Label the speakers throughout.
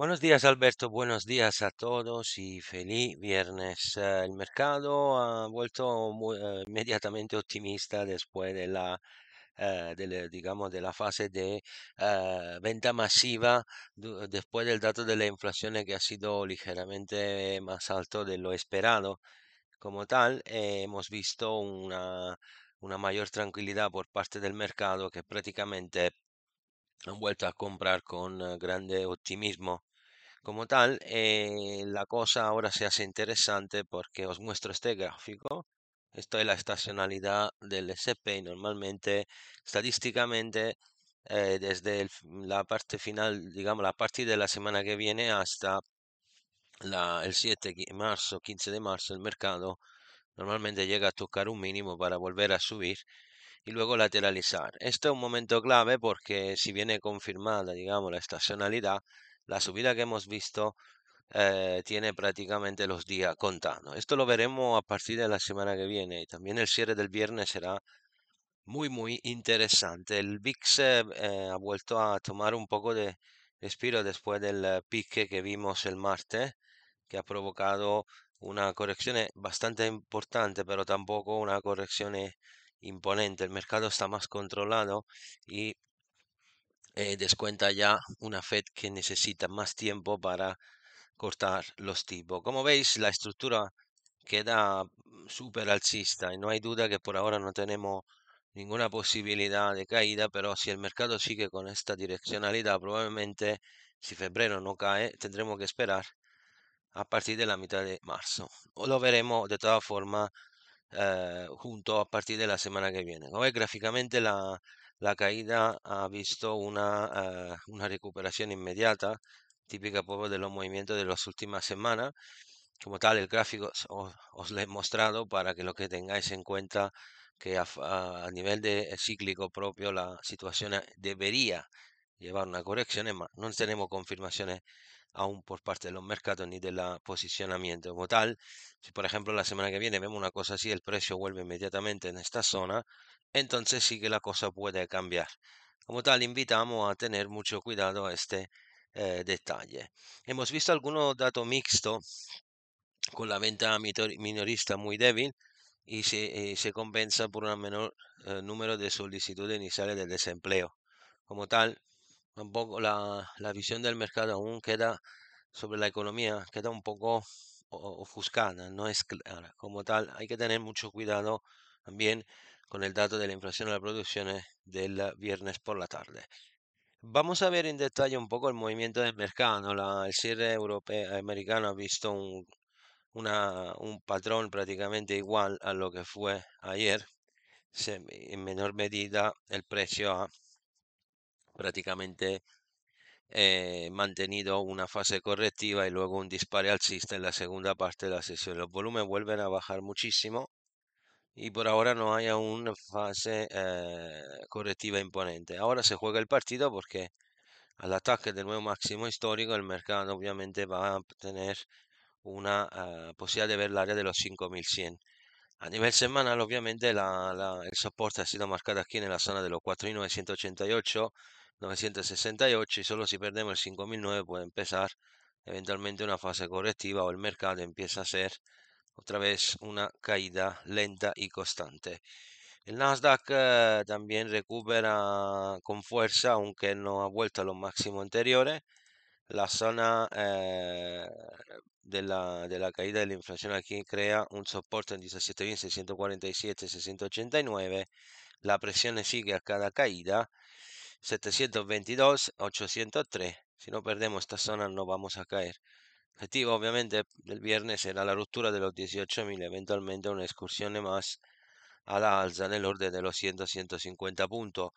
Speaker 1: Buenos días Alberto, buenos días a todos y feliz viernes. Eh, el mercado ha vuelto eh, inmediatamente optimista después de la, eh, de digamos, de la fase de venta masiva después del dato de la inflación que ha sido ligeramente más alto de lo esperado. Como tal, hemos visto una, una mayor tranquilidad por parte del mercado que prácticamente han vuelto a comprar con grande optimismo. Como tal, eh, la cosa ahora se hace interesante porque os muestro este gráfico. Esto es la estacionalidad del SP normalmente, estadísticamente, eh, desde la parte final, digamos, la partir de la semana que viene hasta el 7 de marzo, 15 de marzo, el mercado normalmente llega a tocar un mínimo para volver a subir y luego lateralizar. Esto es un momento clave porque si viene confirmada, digamos, la estacionalidad, la subida que hemos visto eh, tiene prácticamente los días contados. Esto lo veremos a partir de la semana que viene y también el cierre del viernes será muy, muy interesante. El VIX eh, ha vuelto a tomar un poco de respiro después del eh, pique que vimos el martes, que ha provocado una corrección bastante importante, pero tampoco una corrección imponente. El mercado está más controlado y eh, descuenta ya una Fed que necesita más tiempo para cortar los tipos. Como veis, la estructura queda súper alcista y no hay duda que por ahora no tenemos ninguna posibilidad de caída, pero si el mercado sigue con esta direccionalidad, probablemente si febrero no cae, tendremos que esperar a partir de la mitad de marzo. O lo veremos de todas formas eh, junto a partir de la semana que viene. Como gráficamente la, la caída ha visto una, eh, una recuperación inmediata, típica pues, de los movimientos de las últimas semanas. Como tal, el gráfico os, os lo he mostrado para que lo que tengáis en cuenta que a, nivel de cíclico propio la situación debería llevar una corrección, no tenemos confirmaciones aún por parte de los mercados ni del posicionamiento como tal. Si por ejemplo la semana que viene vemos una cosa así, el precio vuelve inmediatamente en esta zona, entonces sí que la cosa puede cambiar. Como tal, invitamos a tener mucho cuidado a este eh, detalle. Hemos visto algunos datos mixtos con la venta minorista muy débil y se, eh, compensa por un menor eh, número de solicitudes iniciales de desempleo. Como tal, tampoco la, la visión del mercado aún queda sobre la economía, queda un poco ofuscada, no es clara. Como tal, hay que tener mucho cuidado también con el dato de la inflación de la producción del viernes por la tarde. Vamos a ver en detalle un poco el movimiento del mercado. La, el cierre europeo americano ha visto un, una, un patrón prácticamente igual a lo que fue ayer. Se, en menor medida el precio ha prácticamente eh, mantenido una fase correctiva y luego un disparo alcista en la segunda parte de la sesión. Los volúmenes vuelven a bajar muchísimo y por ahora no hay una fase eh, correctiva imponente. Ahora se juega el partido porque al ataque del nuevo máximo histórico el mercado obviamente va a tener una uh, posibilidad de ver el área de los 5100. A nivel semanal, obviamente, la, la, el soporte ha sido marcado aquí en la zona de los 4988, 968 y solo si perdemos el 5009 puede empezar eventualmente una fase correctiva o el mercado empieza a ser otra vez una caída lenta y constante. El Nasdaq eh, también recupera con fuerza, aunque no ha vuelto a los máximos anteriores. La zona eh, de, la, de la caída de la inflación aquí crea un soporte en 17.647, 689. La presión sigue a cada caída 722, 803. Si no perdemos esta zona no vamos a caer. Objetivo obviamente del viernes será la ruptura de los 18.000, eventualmente una excursión más a la alza en el orden de los 100-150 puntos.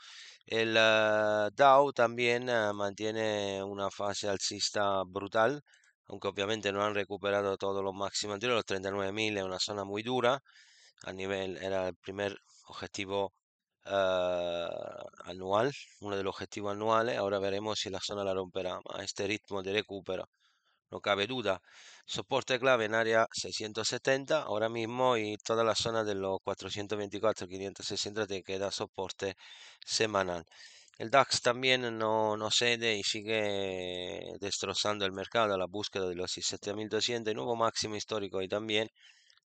Speaker 1: El eh, Dow también eh, mantiene una fase alcista brutal, aunque obviamente no han recuperado todos los máximos anteriores, los 39.000 es una zona muy dura, a nivel, era el primer objetivo eh, anual, uno de los objetivos anuales, ahora veremos si la zona la romperá, a este ritmo de recupero no cabe duda. Soporte clave en área 670 ahora mismo y toda la zona de los 424, 560 te queda soporte semanal. El DAX también no, no cede y sigue destrozando el mercado a la búsqueda de los 7200, nuevo máximo histórico y también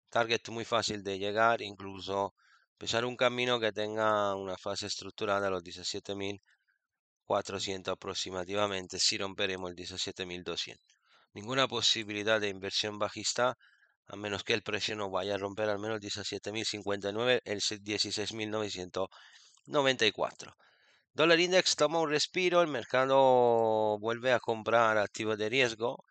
Speaker 1: target muy fácil de llegar, incluso empezar un camino que tenga una fase estructurada a los 17400 aproximadamente si romperemos el 17200 ninguna posibilidad de inversión bajista a menos que el precio no vaya a romper al menos 17.059, el 16.994. Dólar index toma un respiro, el mercado vuelve a comprar activos de riesgo,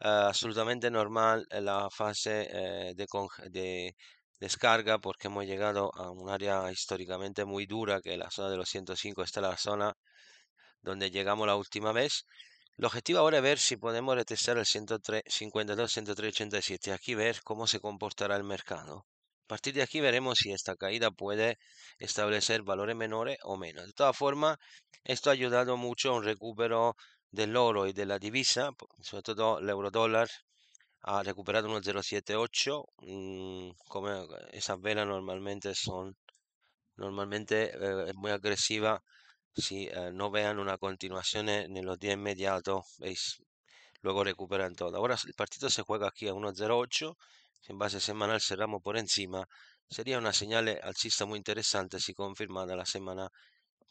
Speaker 1: eh, absolutamente normal la fase eh, de, de, descarga porque hemos llegado a un área históricamente muy dura que la zona de los 105 está la zona donde llegamos la última vez el objetivo ahora es ver si podemos retestar el 152, 103, Aquí ver cómo se comportará el mercado. A partir de aquí veremos si esta caída puede establecer valores menores o menos. De todas formas, esto ha ayudado mucho a un recupero del oro y de la divisa, sobre todo el euro dólar ha recuperado 1.078. Mm, como esas velas normalmente son normalmente eh, es muy agresiva si eh, no vean una continuación en, los días inmediatos, veis, luego recuperan todo. Ahora el partido se juega aquí a 1.08, si en base semanal cerramos por encima, sería una señal alcista muy interesante si confirmada la semana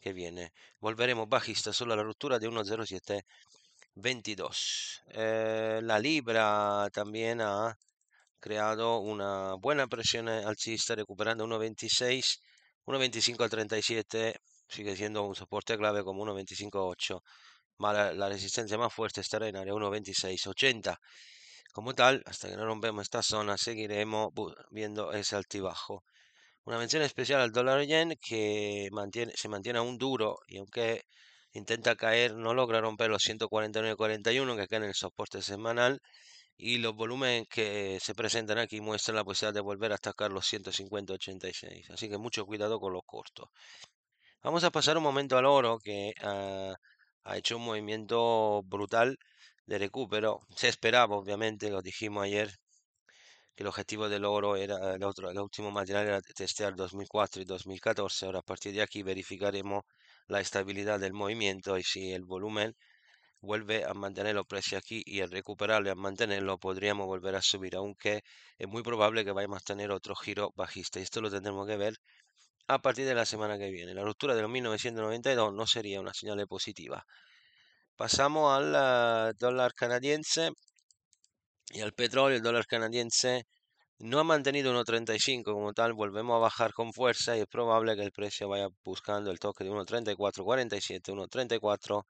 Speaker 1: que viene. Volveremos bajista solo a la ruptura de 1.0722. Eh, la libra también ha creado una buena presión alcista recuperando 1.26, 1.25 al 37 sigue siendo un soporte clave como 1.25.8, la, la, resistencia más fuerte estará en área 1.26.80. Como tal, hasta que no rompemos esta zona, seguiremos viendo ese altibajo. Una mención especial al dólar yen que mantiene, se mantiene aún duro y aunque intenta caer, no logra romper los 149.41 que quedan en el soporte semanal y los volúmenes que se presentan aquí muestran la posibilidad de volver a atacar los 150.86. Así que mucho cuidado con los cortos. Vamos a pasar un momento al oro que ah, ha hecho un movimiento brutal de recupero. Se esperaba, obviamente, lo dijimos ayer, que el objetivo del oro era, el, otro, último material era testear 2004 y 2014. Ahora a partir de aquí verificaremos la estabilidad del movimiento y si el volumen vuelve a mantener los precios aquí y al recuperarlo y mantenerlo podríamos volver a subir, aunque es muy probable que vayamos a tener otro giro bajista. Esto lo tendremos que ver a partir de la semana que viene. La ruptura de los 1992 no sería una señal positiva. Pasamos al dólar canadiense y al petróleo. El dólar canadiense no ha mantenido 1.35 como tal. Volvemos a bajar con fuerza y es probable que el precio vaya buscando el toque de 1.3447,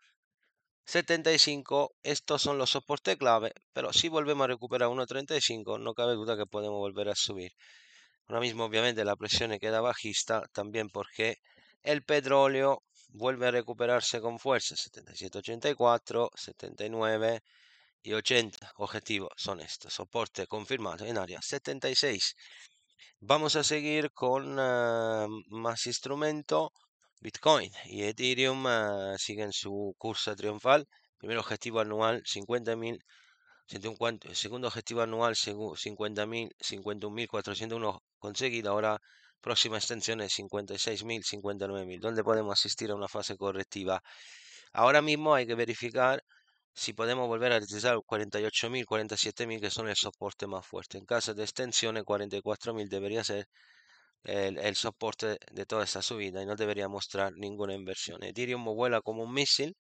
Speaker 1: 1.3475. Estos son los soportes clave, pero si volvemos a recuperar 1.35, no cabe duda que podemos volver a subir. Ahora mismo obviamente la presión queda bajista también porque el petróleo vuelve a recuperarse con fuerza 77.84, 79 y 80 objetivos son estos. Soporte confirmado en área 76 vamos a seguir con eh, más instrumento Bitcoin y Ethereum uh, siguen su curso triunfal. Primer objetivo anual 50.000 segundo objetivo anual 50.000 51.401 conseguido. Ahora, próxima extensión es 56.000, 59.000, donde podemos asistir a una fase correctiva. Ahora mismo hay que verificar si podemos volver a utilizar 48.000, 47.000, que son el soporte más fuerte. En caso de extensiones, 44.000 debería ser el, el, soporte de toda esta subida y no debería mostrar ninguna inversión. Ethereum vuela como un misil.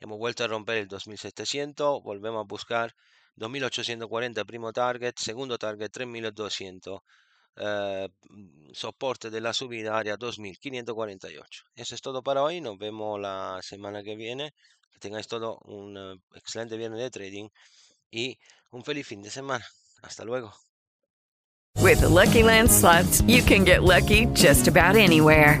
Speaker 1: Hemos vuelto a romper el 2700, volvemos a buscar 2840 primo target, segundo target 3200. Eh, mm, soporte de la subida área 2548. Eso es todo para hoy. Nos vemos la semana que viene. Que tengáis todo un eh, excelente viernes de trading y un feliz fin de semana. Hasta luego.
Speaker 2: With Lucky Land slots, you can get lucky just about anywhere.